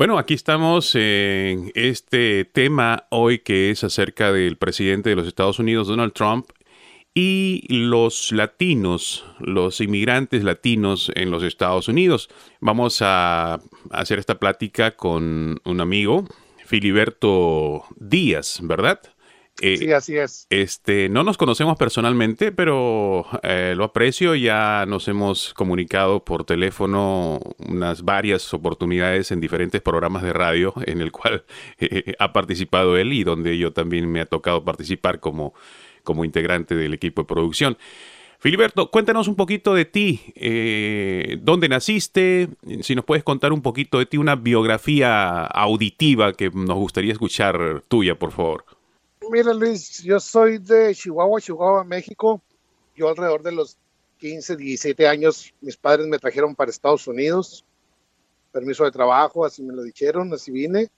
Bueno, aquí estamos en este tema hoy que es acerca del presidente de los Estados Unidos, Donald Trump, y los latinos, los inmigrantes latinos en los Estados Unidos. Vamos a hacer esta plática con un amigo, Filiberto Díaz, ¿verdad? Eh, sí, así es. Este, no nos conocemos personalmente, pero eh, lo aprecio. Ya nos hemos comunicado por teléfono unas varias oportunidades en diferentes programas de radio en el cual eh, ha participado él y donde yo también me ha tocado participar como, como integrante del equipo de producción. Filiberto, cuéntanos un poquito de ti. ¿Dónde naciste? Si nos puedes contar un poquito de ti, una biografía auditiva que nos gustaría escuchar tuya, por favor. Mira Luis, yo soy de Chihuahua, Chihuahua, México. Yo alrededor de los 15, 17 años, mis padres me trajeron para Estados Unidos. Permiso de trabajo, así me lo dijeron, así vine.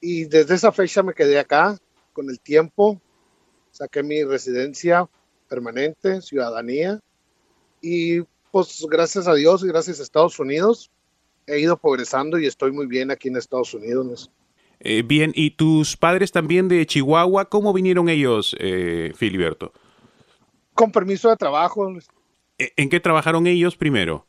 Y desde esa fecha me quedé acá. Con el tiempo saqué mi residencia permanente, ciudadanía. Y pues gracias a Dios y gracias a Estados Unidos he ido progresando y estoy muy bien aquí en Estados Unidos. Eh, bien, ¿y tus padres también de Chihuahua? ¿Cómo vinieron ellos, eh, Filiberto? Con permiso de trabajo. ¿E, ¿En qué trabajaron ellos primero?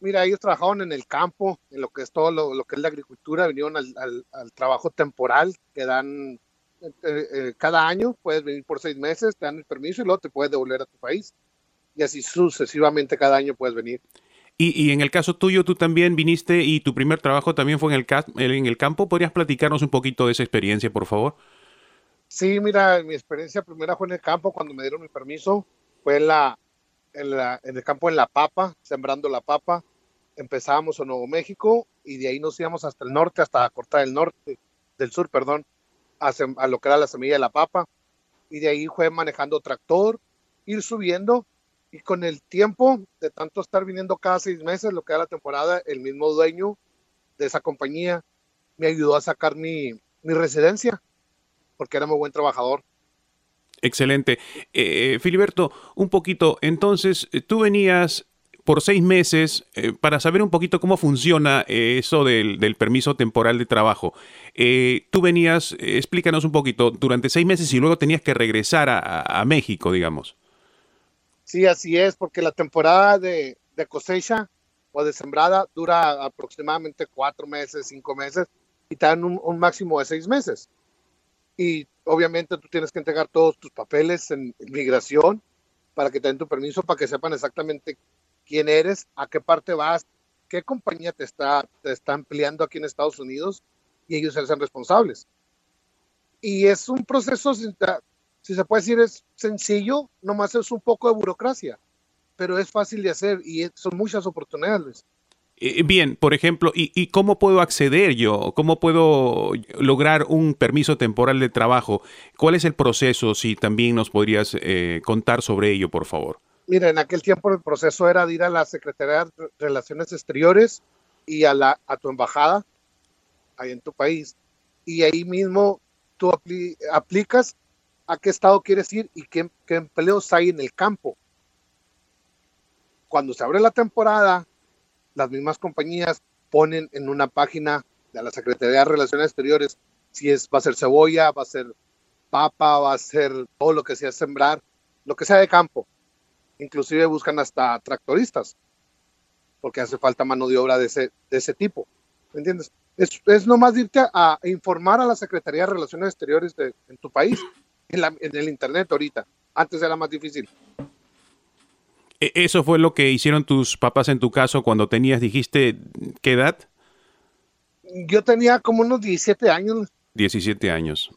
Mira, ellos trabajaron en el campo, en lo que es todo lo, que es la agricultura, vinieron al, trabajo temporal que dan eh, eh, cada año, puedes venir por seis meses, te dan el permiso y luego te puedes devolver a tu país. Y así sucesivamente cada año puedes venir. Y, en el caso tuyo, tú también viniste y tu primer trabajo también fue en el, el campo. ¿Podrías platicarnos un poquito de esa experiencia, por favor? Sí, mira, mi experiencia primera fue en el campo cuando me dieron mi permiso. Fue en, la, en, el campo en La Papa, sembrando la papa. Empezábamos en Nuevo México y de ahí nos íbamos hasta el norte, hasta cortar del norte, del sur, perdón, a, a lo que era la semilla de la papa. Y de ahí fue manejando tractor, ir subiendo y con el tiempo de tanto estar viniendo cada seis meses, lo que era la temporada, el mismo dueño de esa compañía me ayudó a sacar mi, mi residencia, porque era muy buen trabajador. Excelente. Eh, Filiberto, un poquito, entonces tú venías por seis meses eh, para saber un poquito cómo funciona eh, eso del, del, permiso temporal de trabajo. tú venías, explícanos un poquito, durante seis meses y luego tenías que regresar a, a México, digamos. Sí, así es, porque la temporada de, cosecha o de sembrada dura aproximadamente cuatro meses, cinco meses y te dan un, máximo de seis meses. Y obviamente tú tienes que entregar todos tus papeles en migración para que te den tu permiso, para que sepan exactamente quién eres, a qué parte vas, qué compañía te está, te está empleando aquí en Estados Unidos y ellos se hacen responsables. Y es un proceso, si se puede decir, es sencillo, nomás es un poco de burocracia, pero es fácil de hacer y son muchas oportunidades. Eh, bien, por ejemplo, ¿y, cómo puedo acceder yo? ¿Cómo puedo lograr un permiso temporal de trabajo? ¿Cuál es el proceso? Si también nos podrías eh, contar sobre ello, por favor. Mira, en aquel tiempo el proceso era de ir a la Secretaría de Relaciones Exteriores y a, la, a tu embajada ahí en tu país. Y ahí mismo tú aplicas a qué estado quieres ir y qué, empleos hay en el campo. Cuando se abre la temporada, las mismas compañías ponen en una página de la Secretaría de Relaciones Exteriores si es, va a ser cebolla, va a ser papa, va a ser todo lo que sea sembrar, lo que sea de campo. Inclusive buscan hasta tractoristas, porque hace falta mano de obra de ese, de ese tipo. ¿Me entiendes? Es, es nomás irte a, informar a la Secretaría de Relaciones Exteriores de, en tu país en, el Internet ahorita. Antes era más difícil. E, ¿Eso fue lo que hicieron tus papás en tu caso cuando tenías, dijiste, qué edad? Yo tenía como unos 17 años. 17 años.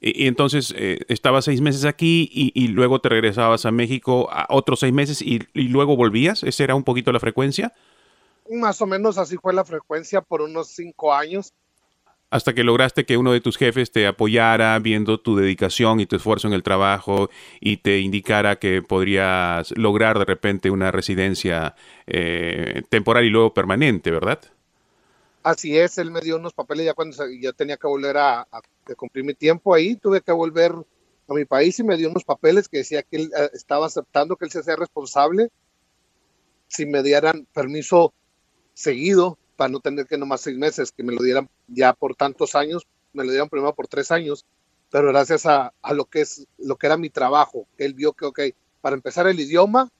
y, entonces eh, estabas seis meses aquí y, luego te regresabas a México a otros seis meses y, y, luego volvías. ¿Esa era un poquito la frecuencia? Más o menos así fue la frecuencia por unos cinco años hasta que lograste que uno de tus jefes te apoyara viendo tu dedicación y tu esfuerzo en el trabajo y te indicara que podrías lograr de repente una residencia eh, temporal y luego permanente, ¿verdad? Así es, él me dio unos papeles ya cuando ya tenía que volver a, cumplir mi tiempo ahí, tuve que volver a mi país y me dio unos papeles que decía que él eh, estaba aceptando que él se hacía responsable si me dieran permiso seguido para no tener que nomás seis meses, que me lo dieran ya por tantos años, me lo dieron primero por tres años, pero gracias a, a, lo que es lo que era mi trabajo, que él vio que, ok, para empezar el idioma,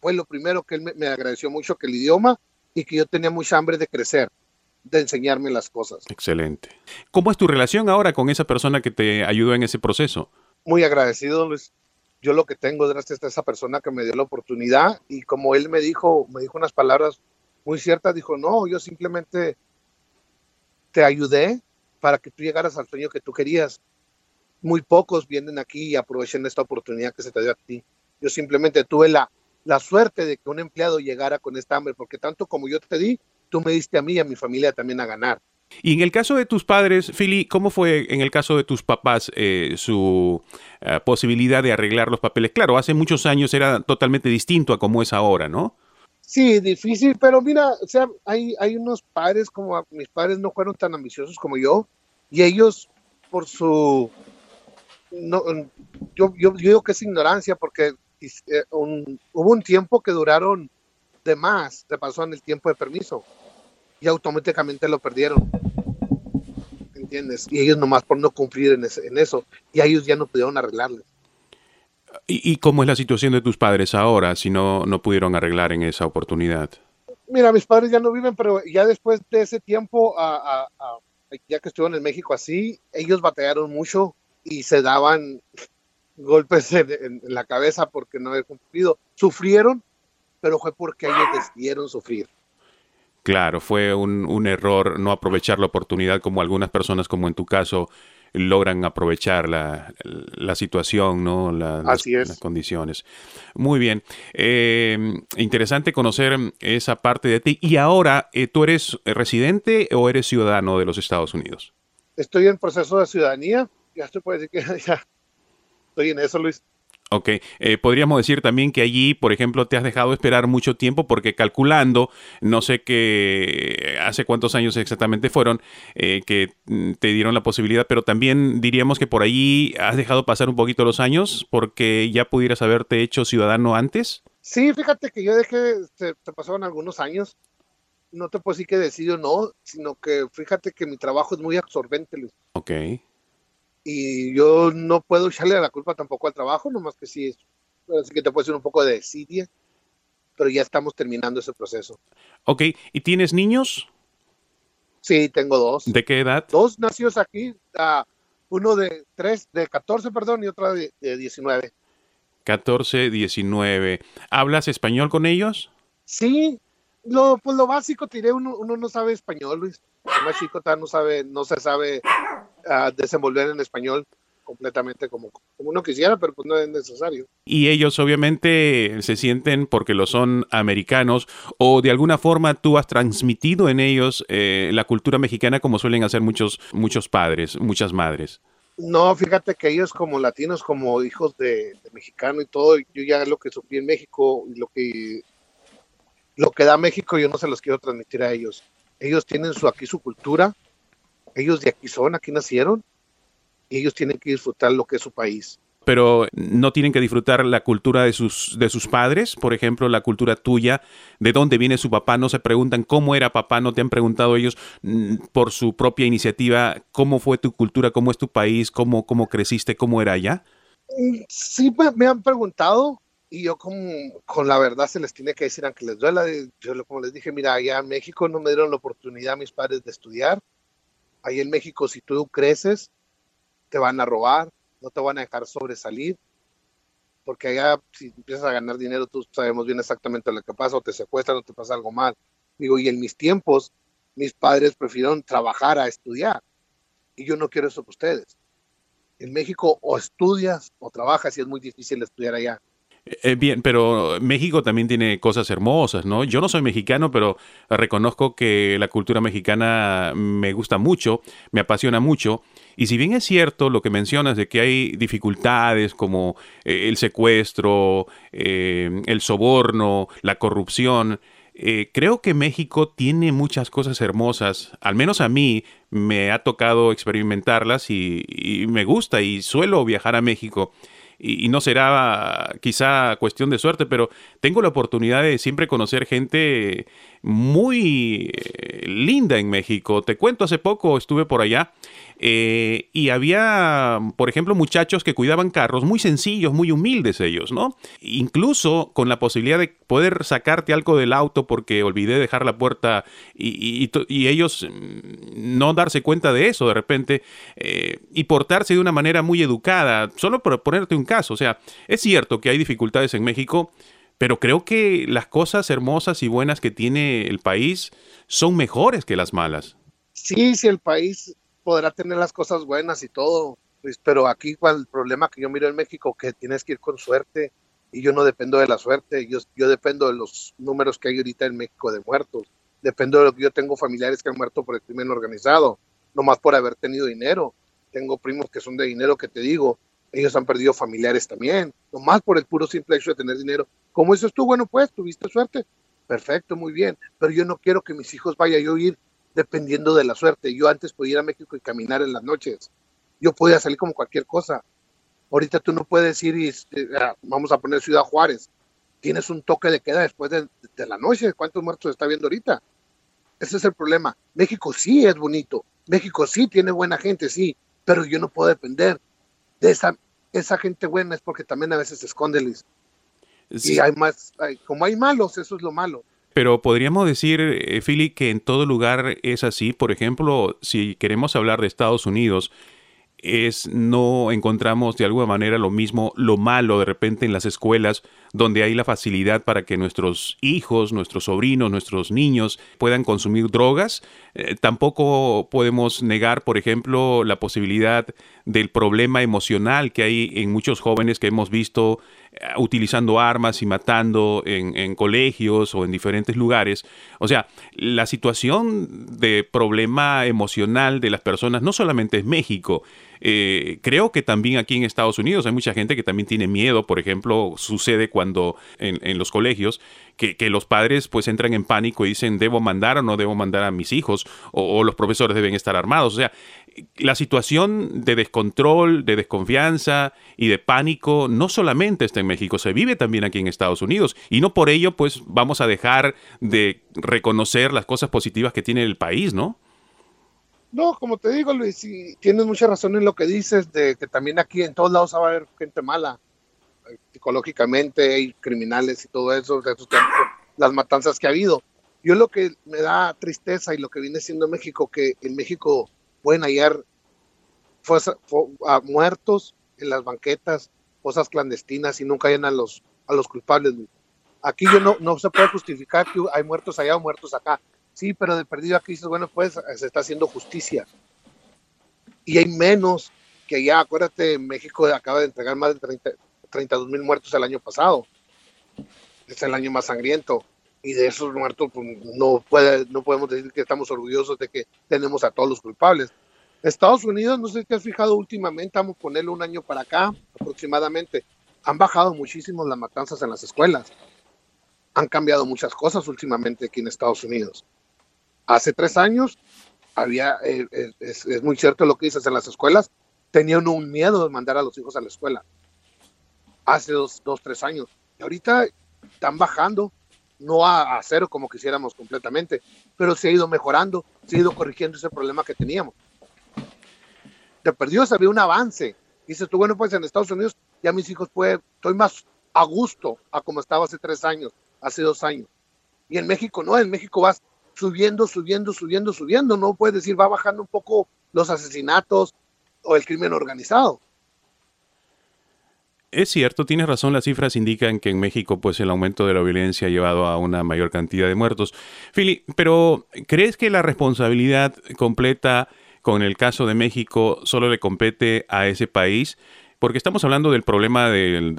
fue lo primero que él me, me agradeció mucho, que el idioma y que yo tenía mucha hambre de crecer, de enseñarme las cosas. Excelente. ¿Cómo es tu relación ahora con esa persona que te ayudó en ese proceso? Muy agradecido, Luis. Yo lo que tengo gracias a esa persona que me dio la oportunidad y como él me dijo, me dijo unas palabras muy ciertas, dijo, no, yo simplemente te ayudé para que tú llegaras al sueño que tú querías. Muy pocos vienen aquí y aprovechan esta oportunidad que se te dio a ti. Yo simplemente tuve la, la suerte de que un empleado llegara con esta hambre, porque tanto como yo te di, tú me diste a mí y a mi familia también a ganar. Y en el caso de tus padres, Philly, ¿cómo fue en el caso de tus papás eh, su uh, posibilidad de arreglar los papeles? Claro, hace muchos años era totalmente distinto a como es ahora, ¿no? Sí, difícil, pero mira, o sea, hay, hay unos padres como mis padres no fueron tan ambiciosos como yo y ellos por su no, yo, yo, yo digo que es ignorancia porque eh, un, hubo un tiempo que duraron de más, se pasó en el tiempo de permiso y automáticamente lo perdieron. ¿Entiendes? Y ellos nomás por no cumplir en, ese, en eso, y ellos ya no pudieron arreglarles. ¿Y, ¿Y, cómo es la situación de tus padres ahora si no, no pudieron arreglar en esa oportunidad? Mira, mis padres ya no viven, pero ya después de ese tiempo, a, a, a, ya que estuvieron en México así, ellos batallaron mucho y se daban golpes en, en, en la cabeza porque no había cumplido. Sufrieron, pero fue porque ellos decidieron sufrir. Claro, fue un, un, error no aprovechar la oportunidad como algunas personas, como en tu caso, logran aprovechar la, la situación, ¿no? La, Así las, es. las, condiciones. Muy bien. Eh, interesante conocer esa parte de ti. Y ahora, eh, ¿tú eres residente o eres ciudadano de los Estados Unidos? Estoy en proceso de ciudadanía. Ya estoy puede decir que ya estoy en eso, Luis. Ok, eh, podríamos decir también que allí, por ejemplo, te has dejado esperar mucho tiempo porque calculando, no sé qué, hace cuántos años exactamente fueron eh, que te dieron la posibilidad, pero también diríamos que por allí has dejado pasar un poquito los años porque ya pudieras haberte hecho ciudadano antes. Sí, fíjate que yo dejé, se, se pasaron algunos años, no te puedo decir que decido no, sino que fíjate que mi trabajo es muy absorbente, Luis. Ok y yo no puedo echarle la culpa tampoco al trabajo, nomás que sí, así que te puede ser un poco de desidia, pero ya estamos terminando ese proceso. Ok, ¿y tienes niños? Sí, tengo dos. ¿De qué edad? Dos nacidos aquí, uh, uno de tres, de 14, perdón, y otro de, de 19. 14, 19. ¿Hablas español con ellos? Sí, lo, pues lo básico, tiré, uno, uno no sabe español, Luis. El más chico no sabe, no se sabe uh, desenvolver en español completamente como, como uno quisiera, pero pues no es necesario. Y ellos obviamente se sienten porque lo son americanos o de alguna forma tú has transmitido en ellos eh, la cultura mexicana como suelen hacer muchos, muchos padres, muchas madres. No, fíjate que ellos como latinos, como hijos de, de mexicano y todo, yo ya lo que sufrí en México y lo que lo que da México yo no se los quiero transmitir a ellos. Ellos tienen su aquí su cultura, ellos de aquí son, aquí nacieron, y ellos tienen que disfrutar lo que es su país. Pero no tienen que disfrutar la cultura de sus, de sus padres, por ejemplo, la cultura tuya, de dónde viene su papá, no se preguntan cómo era papá, no te han preguntado ellos mm, por su propia iniciativa, cómo fue tu cultura, cómo es tu país, cómo, cómo creciste, cómo era allá. Sí, me han preguntado, y yo como con la verdad se les tiene que decir, aunque les duela, yo como les dije, mira, allá en México no me dieron la oportunidad a mis padres de estudiar, ahí en México si tú creces, te van a robar, no te van a dejar sobresalir, porque allá si empiezas a ganar dinero, tú sabemos bien exactamente lo que pasa, o te secuestran o te pasa algo mal. Digo, y en mis tiempos, mis padres prefirieron trabajar a estudiar, y yo no quiero eso para ustedes. En México o estudias o trabajas y es muy difícil estudiar allá. Eh, bien, pero México también tiene cosas hermosas, ¿no? Yo no soy mexicano, pero reconozco que la cultura mexicana me gusta mucho, me apasiona mucho. Y si bien es cierto lo que mencionas de que hay dificultades como eh, el secuestro, eh, el soborno, la corrupción, creo que México tiene muchas cosas hermosas, al menos a mí me ha tocado experimentarlas y, y me gusta y suelo viajar a México. Y, no será quizá cuestión de suerte, pero tengo la oportunidad de siempre conocer gente muy eh, linda en México. Te cuento, hace poco estuve por allá eh, y había, por ejemplo, muchachos que cuidaban carros muy sencillos, muy humildes ellos, ¿no? Incluso con la posibilidad de poder sacarte algo del auto porque olvidé dejar la puerta y, ellos mm, no darse cuenta de eso de repente eh, y portarse de una manera muy educada, solo por ponerte un caso. O sea, es cierto que hay dificultades en México, pero creo que las cosas hermosas y buenas que tiene el país son mejores que las malas. Sí, sí, el país podrá tener las cosas buenas y todo, pues, pero aquí el problema que yo miro en México, que tienes que ir con suerte y yo no dependo de la suerte, yo, yo dependo de los números que hay ahorita en México de muertos, dependo de lo que yo tengo familiares que han muerto por el crimen organizado, no más por haber tenido dinero. Tengo primos que son de dinero que te digo, ellos han perdido familiares también, nomás por el puro simple hecho de tener dinero. ¿Cómo dices tú? Bueno, pues, tuviste suerte. Perfecto, muy bien. Pero yo no quiero que mis hijos vayan a ir dependiendo de la suerte. Yo antes podía ir a México y caminar en las noches. Yo podía salir como cualquier cosa. Ahorita tú no puedes ir y, este, vamos a poner Ciudad Juárez. Tienes un toque de queda después de, la noche. ¿Cuántos muertos está viendo ahorita? Ese es el problema. México sí es bonito. México sí tiene buena gente, sí. Pero yo no puedo depender de esa, gente buena es porque también a veces se esconde. Y hay más, como hay malos, eso es lo malo. Pero podríamos decir, eh, Philly, que en todo lugar es así. Por ejemplo, si queremos hablar de Estados Unidos, es no encontramos de alguna manera lo mismo, lo malo de repente en las escuelas, donde hay la facilidad para que nuestros hijos, nuestros sobrinos, nuestros niños puedan consumir drogas. Eh, tampoco podemos negar, por ejemplo, la posibilidad del problema emocional que hay en muchos jóvenes que hemos visto utilizando armas y matando en, en, colegios o en diferentes lugares. O sea, la situación de problema emocional de las personas no solamente es México, eh, creo que también aquí en Estados Unidos hay mucha gente que también tiene miedo, por ejemplo, sucede cuando en, los colegios que, los padres pues entran en pánico y dicen debo mandar o no debo mandar a mis hijos o, los profesores deben estar armados. O sea, la situación de descontrol, de desconfianza y de pánico no solamente está en México, se vive también aquí en Estados Unidos y no por ello pues vamos a dejar de reconocer las cosas positivas que tiene el país, ¿no? No, como te digo, Luis, tienes mucha razón en lo que dices, de que también aquí en todos lados va a haber gente mala, eh, psicológicamente, hay criminales y todo eso, las matanzas que ha habido. Yo lo que me da tristeza y lo que viene siendo México, que en México pueden hallar muertos en las banquetas, cosas clandestinas y nunca hayan a los, a los culpables. Aquí yo no, no se puede justificar que hay muertos allá o muertos acá. Sí, pero de perdido aquí dices, bueno, pues se está haciendo justicia. Y hay menos que ya, acuérdate, México acaba de entregar más de 30, 32 mil muertos el año pasado. Es el año más sangriento. Y de esos muertos, pues, no, puede, no podemos decir que estamos orgullosos de que tenemos a todos los culpables. Estados Unidos, no sé si te has fijado últimamente, vamos a ponerle un año para acá aproximadamente, han bajado muchísimo las matanzas en las escuelas. Han cambiado muchas cosas últimamente aquí en Estados Unidos. Hace tres años había, eh, eh, es, muy cierto lo que dices, en las escuelas tenían un miedo de mandar a los hijos a la escuela. Hace dos, dos tres años. Y ahorita están bajando, no a, cero como quisiéramos completamente, pero se ha ido mejorando, se ha ido corrigiendo ese problema que teníamos. De perdido se había un avance. Dices tú, bueno, pues en Estados Unidos ya mis hijos pueden, estoy más a gusto a como estaba hace tres años, hace dos años. Y en México no, en México vas subiendo, subiendo, subiendo, subiendo. No puedes decir, va bajando un poco los asesinatos o el crimen organizado. Es cierto, tienes razón, las cifras indican que en México pues el aumento de la violencia ha llevado a una mayor cantidad de muertos. Fili, pero ¿crees que la responsabilidad completa con el caso de México solo le compete a ese país? Porque estamos hablando del problema del,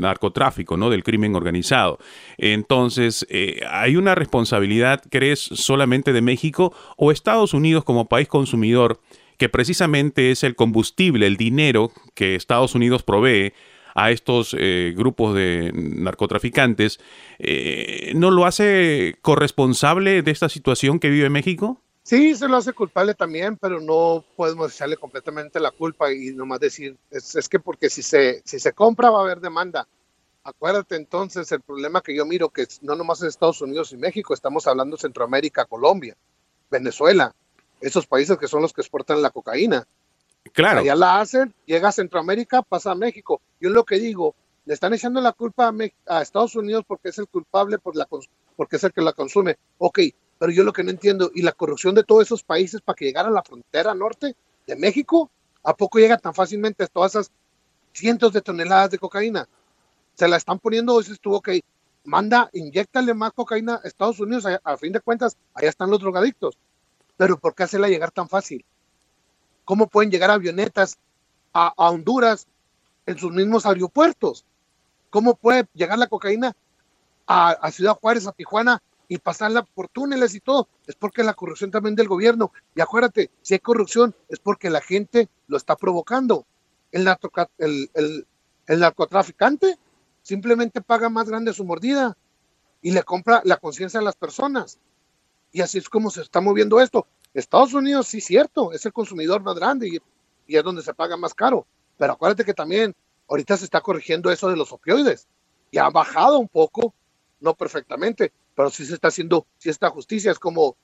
narcotráfico, ¿no? Del crimen organizado. Entonces, eh, ¿hay una responsabilidad, crees, solamente de México o Estados Unidos como país consumidor, que precisamente es el combustible, el dinero que Estados Unidos provee? a estos eh, grupos de narcotraficantes, eh, ¿no lo hace corresponsable de esta situación que vive México? Sí, se lo hace culpable también, pero no podemos echarle completamente la culpa y nomás decir, es, es, que porque si se, si se compra va a haber demanda. Acuérdate entonces el problema que yo miro, que no nomás es Estados Unidos y México, estamos hablando de Centroamérica, Colombia, Venezuela, esos países que son los que exportan la cocaína. Claro. Ya la hacen, llega a Centroamérica, pasa a México. Yo lo que digo, le están echando la culpa a, a Estados Unidos porque es el culpable por la, porque es el que la consume. Ok, pero yo lo que no entiendo, y la corrupción de todos esos países para que llegara a la frontera norte de México, ¿a poco llega tan fácilmente todas esas cientos de toneladas de cocaína? Se la están poniendo, dices tú, ok, manda, inyectale más cocaína a Estados Unidos, a, fin de cuentas, allá están los drogadictos. Pero ¿por qué hacerla llegar tan fácil? ¿Cómo pueden llegar avionetas a, Honduras en sus mismos aeropuertos? ¿Cómo puede llegar la cocaína a Ciudad Juárez, a Tijuana, y pasarla por túneles y todo, es porque la corrupción también del gobierno. Y acuérdate, si hay corrupción es porque la gente lo está provocando. El, el, el, el narcotraficante simplemente paga más grande su mordida y le compra la conciencia a las personas. Y así es como se está moviendo esto. Estados Unidos, sí, cierto, es el consumidor más grande y, y es donde se paga más caro. Pero acuérdate que también ahorita se está corrigiendo eso de los opioides y ha bajado un poco, no perfectamente, pero si se está haciendo, si esta justicia es como,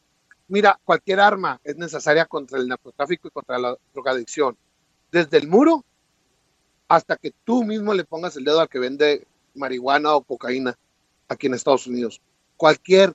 mira, cualquier arma es necesaria contra el narcotráfico y contra la drogadicción, desde el muro hasta que tú mismo le pongas el dedo al que vende marihuana o cocaína aquí en Estados Unidos. Cualquier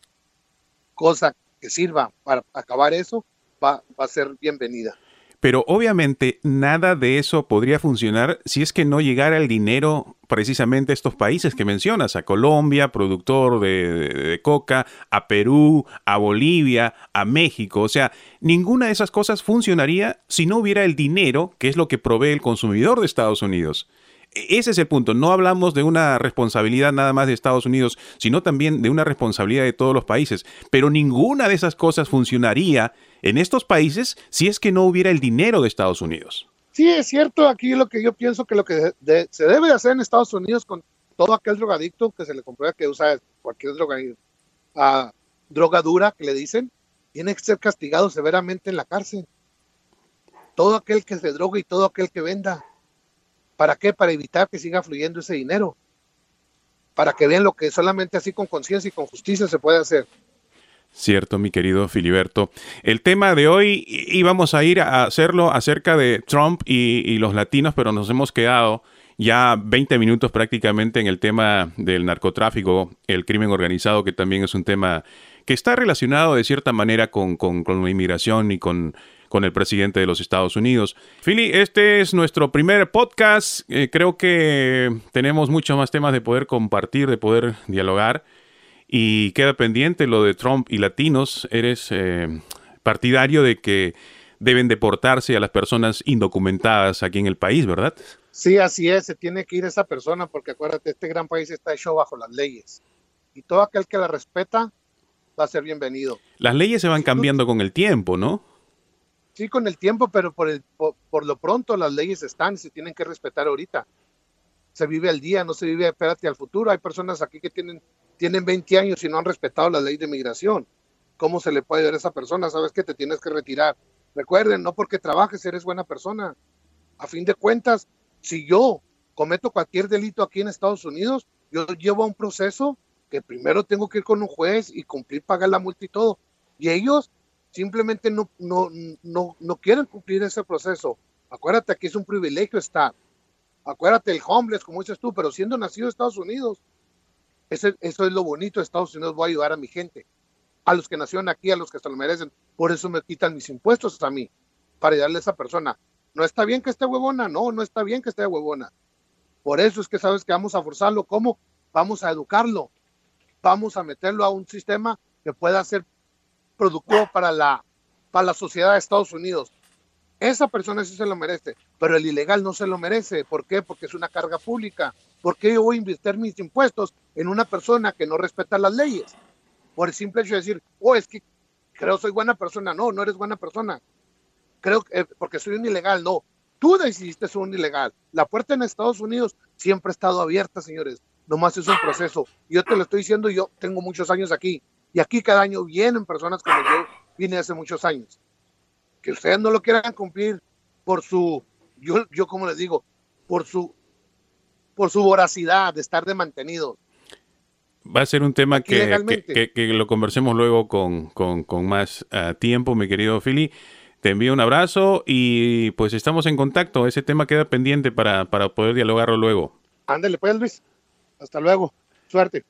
cosa que sirva para acabar eso va, va a ser bienvenida. Pero obviamente nada de eso podría funcionar si es que no llegara el dinero precisamente a estos países que mencionas, a Colombia, productor de, coca, a Perú, a Bolivia, a México. O sea, ninguna de esas cosas funcionaría si no hubiera el dinero, que es lo que provee el consumidor de Estados Unidos. Ese es el punto. No hablamos de una responsabilidad nada más de Estados Unidos, sino también de una responsabilidad de todos los países. Pero ninguna de esas cosas funcionaría en estos países si es que no hubiera el dinero de Estados Unidos. Sí, es cierto. Aquí lo que yo pienso que lo que se debe de hacer en Estados Unidos con todo aquel drogadicto que se le comprueba que usa cualquier droga, uh, dura que le dicen, tiene que ser castigado severamente en la cárcel. Todo aquel que se droga y todo aquel que venda ¿Para qué? Para evitar que siga fluyendo ese dinero. Para que vean lo que solamente así con conciencia y con justicia se puede hacer. Cierto, mi querido Filiberto. El tema de hoy íbamos a ir a hacerlo acerca de Trump y, los latinos, pero nos hemos quedado ya 20 minutos prácticamente en el tema del narcotráfico, el crimen organizado, que también es un tema que está relacionado de cierta manera con, con la inmigración y con con el presidente de los Estados Unidos. Philly, este es nuestro primer podcast. Eh, creo que tenemos muchos más temas de poder compartir, de poder dialogar. Y queda pendiente lo de Trump y latinos. Eres eh, partidario de que deben deportarse a las personas indocumentadas aquí en el país, ¿verdad? Sí, así es. Se tiene que ir esa persona porque acuérdate, este gran país está hecho bajo las leyes. Y todo aquel que la respeta va a ser bienvenido. Las leyes se van cambiando con el tiempo, ¿no? Sí con el tiempo, pero por, el, por, lo pronto las leyes están y se tienen que respetar ahorita. Se vive al día, no se vive, espérate, al futuro. Hay personas aquí que tienen, tienen 20 años y no han respetado la ley de migración. ¿Cómo se le puede ver a esa persona? Sabes que te tienes que retirar. Recuerden, no porque trabajes eres buena persona. A fin de cuentas, si yo cometo cualquier delito aquí en Estados Unidos, yo llevo a un proceso que primero tengo que ir con un juez y cumplir, pagar la multa y todo. Y ellos simplemente no, no, no, no quieren cumplir ese proceso. Acuérdate que es un privilegio estar. Acuérdate el homeless, como dices tú, pero siendo nacido en Estados Unidos, eso, eso es lo bonito Estados Unidos, voy a ayudar a mi gente, a los que nacieron aquí, a los que se lo merecen. Por eso me quitan mis impuestos a mí, para ayudarle a esa persona. No está bien que esté huevona, no, no está bien que esté huevona. Por eso es que sabes que vamos a forzarlo. ¿Cómo? Vamos a educarlo. Vamos a meterlo a un sistema que pueda ser productivo para la, para la sociedad de Estados Unidos. Esa persona sí se lo merece, pero el ilegal no se lo merece. ¿Por qué? Porque es una carga pública. ¿Por qué yo voy a invertir mis impuestos en una persona que no respeta las leyes? Por el simple hecho de decir, oh, es que creo soy buena persona. No, no eres buena persona. Creo que eh, porque soy un ilegal. No, tú decidiste ser un ilegal. La puerta en Estados Unidos siempre ha estado abierta, señores. Nomás es un proceso. Yo te lo estoy diciendo, yo tengo muchos años aquí. Y aquí cada año vienen personas como yo vine hace muchos años. Que ustedes no lo quieran cumplir por su, yo, yo como les digo, por su, por su voracidad de estar de mantenido. Va a ser un tema que, que, lo conversemos luego con, con, con más uh, tiempo, mi querido Philly. Te envío un abrazo y pues estamos en contacto. Ese tema queda pendiente para, para poder dialogarlo luego. Ándale pues, Luis. Hasta luego. Suerte.